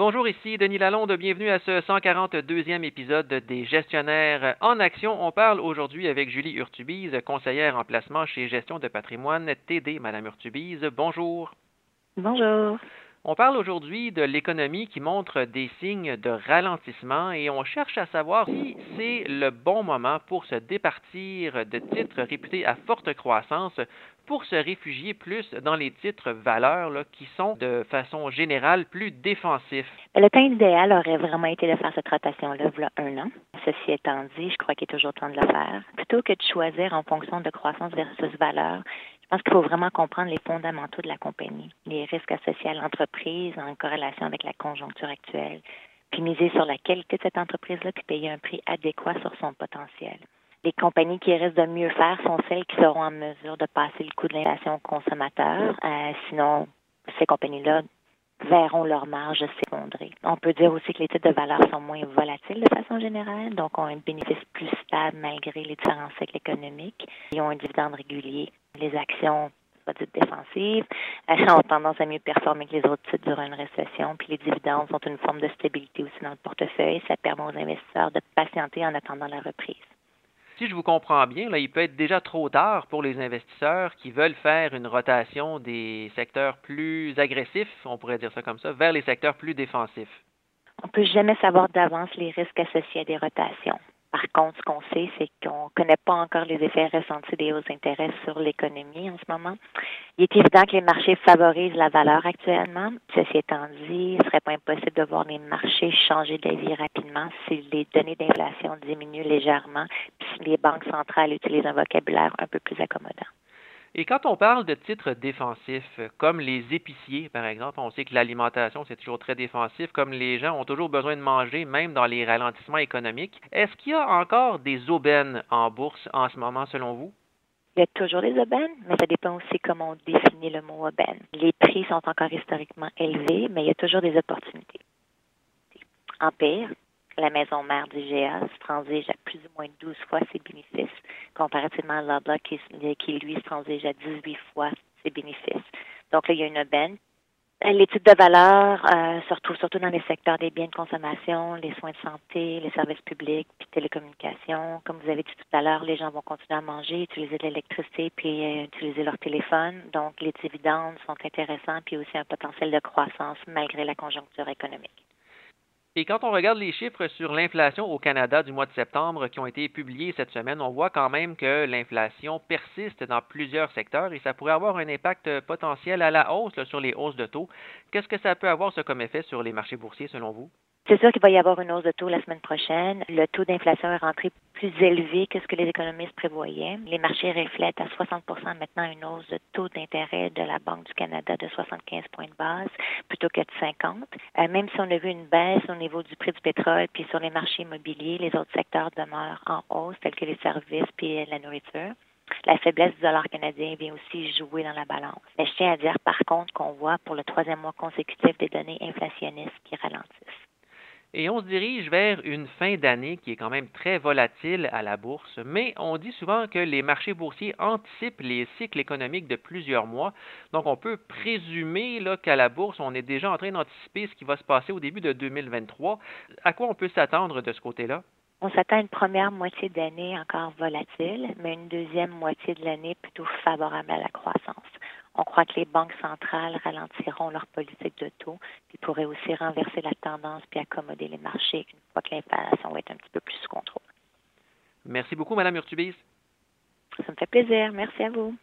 Bonjour, ici Denis Lalonde. Bienvenue à ce 142e épisode des Gestionnaires en action. On parle aujourd'hui avec Julie Urtubise, conseillère en placement chez Gestion de patrimoine TD. Madame Urtubise, bonjour. Bonjour. On parle aujourd'hui de l'économie qui montre des signes de ralentissement et on cherche à savoir si c'est le bon moment pour se départir de titres réputés à forte croissance pour se réfugier plus dans les titres valeurs qui sont de façon générale plus défensifs. Le temps idéal aurait vraiment été de faire cette rotation-là un an. Ceci étant dit, je crois qu'il est toujours temps de le faire. Plutôt que de choisir en fonction de croissance versus valeur, pense qu'il faut vraiment comprendre les fondamentaux de la compagnie, les risques associés à l'entreprise en corrélation avec la conjoncture actuelle, puis miser sur la qualité de cette entreprise-là, puis payer un prix adéquat sur son potentiel. Les compagnies qui risquent de mieux faire sont celles qui seront en mesure de passer le coût de l'inflation aux consommateurs. Euh, sinon, ces compagnies-là verront leur marge s'effondrer. On peut dire aussi que les titres de valeur sont moins volatiles de façon générale, donc ont un bénéfice plus stable malgré les différents cycles économiques. Ils ont un dividende régulier. Les actions dites défensives, ont tendance à mieux performer que les autres titres durant une récession. Puis les dividendes sont une forme de stabilité aussi dans le portefeuille. Ça permet aux investisseurs de patienter en attendant la reprise si je vous comprends bien, là, il peut être déjà trop tard pour les investisseurs qui veulent faire une rotation des secteurs plus agressifs, on pourrait dire ça comme ça, vers les secteurs plus défensifs. On ne peut jamais savoir d'avance les risques associés à des rotations. Par contre, ce qu'on sait, c'est qu'on ne connaît pas encore les effets ressentis des hausses d'intérêt sur l'économie en ce moment. Il est évident que les marchés favorisent la valeur actuellement. Ceci étant dit, il ne serait pas impossible de voir les marchés changer d'avis rapidement si les données d'inflation diminuent légèrement, puis si les banques centrales utilisent un vocabulaire un peu plus accommodant. Et quand on parle de titres défensifs, comme les épiciers, par exemple, on sait que l'alimentation, c'est toujours très défensif, comme les gens ont toujours besoin de manger, même dans les ralentissements économiques. Est-ce qu'il y a encore des aubaines en bourse en ce moment, selon vous? Il y a toujours des aubaines, mais ça dépend aussi comment on définit le mot aubaine. Les prix sont encore historiquement élevés, mais il y a toujours des opportunités. Empire, la maison mère du GA se transige à plus ou moins 12 fois ses bénéfices, comparativement à Loblaw qui, qui, lui, se transige à 18 fois ses bénéfices. Donc là, il y a une aubaine. L'étude de valeur euh, surtout, surtout dans les secteurs des biens de consommation, les soins de santé, les services publics, puis télécommunications. Comme vous avez dit tout à l'heure, les gens vont continuer à manger, utiliser de l'électricité, puis euh, utiliser leur téléphone. Donc, les dividendes sont intéressants, puis aussi un potentiel de croissance malgré la conjoncture économique. Et quand on regarde les chiffres sur l'inflation au Canada du mois de septembre qui ont été publiés cette semaine, on voit quand même que l'inflation persiste dans plusieurs secteurs et ça pourrait avoir un impact potentiel à la hausse sur les hausses de taux. Qu'est-ce que ça peut avoir ce comme effet sur les marchés boursiers selon vous? C'est sûr qu'il va y avoir une hausse de taux la semaine prochaine. Le taux d'inflation est rentré plus élevé que ce que les économistes prévoyaient. Les marchés reflètent à 60% maintenant une hausse de taux d'intérêt de la Banque du Canada de 75 points de base plutôt que de 50. Euh, même si on a vu une baisse au niveau du prix du pétrole puis sur les marchés immobiliers, les autres secteurs demeurent en hausse, tels que les services puis la nourriture. La faiblesse du dollar canadien vient aussi jouer dans la balance. Mais je tiens à dire par contre qu'on voit pour le troisième mois consécutif des données inflationnistes qui ralentissent. Et on se dirige vers une fin d'année qui est quand même très volatile à la bourse, mais on dit souvent que les marchés boursiers anticipent les cycles économiques de plusieurs mois. Donc on peut présumer qu'à la bourse, on est déjà en train d'anticiper ce qui va se passer au début de 2023. À quoi on peut s'attendre de ce côté-là? On s'attend à une première moitié d'année encore volatile, mais une deuxième moitié de l'année plutôt favorable à la croissance. On croit que les banques centrales ralentiront leur politique de taux, puis pourraient aussi renverser la tendance puis accommoder les marchés une fois que l'inflation va être un petit peu plus sous contrôle. Merci beaucoup, Madame Urtubise. Ça me fait plaisir. Merci à vous.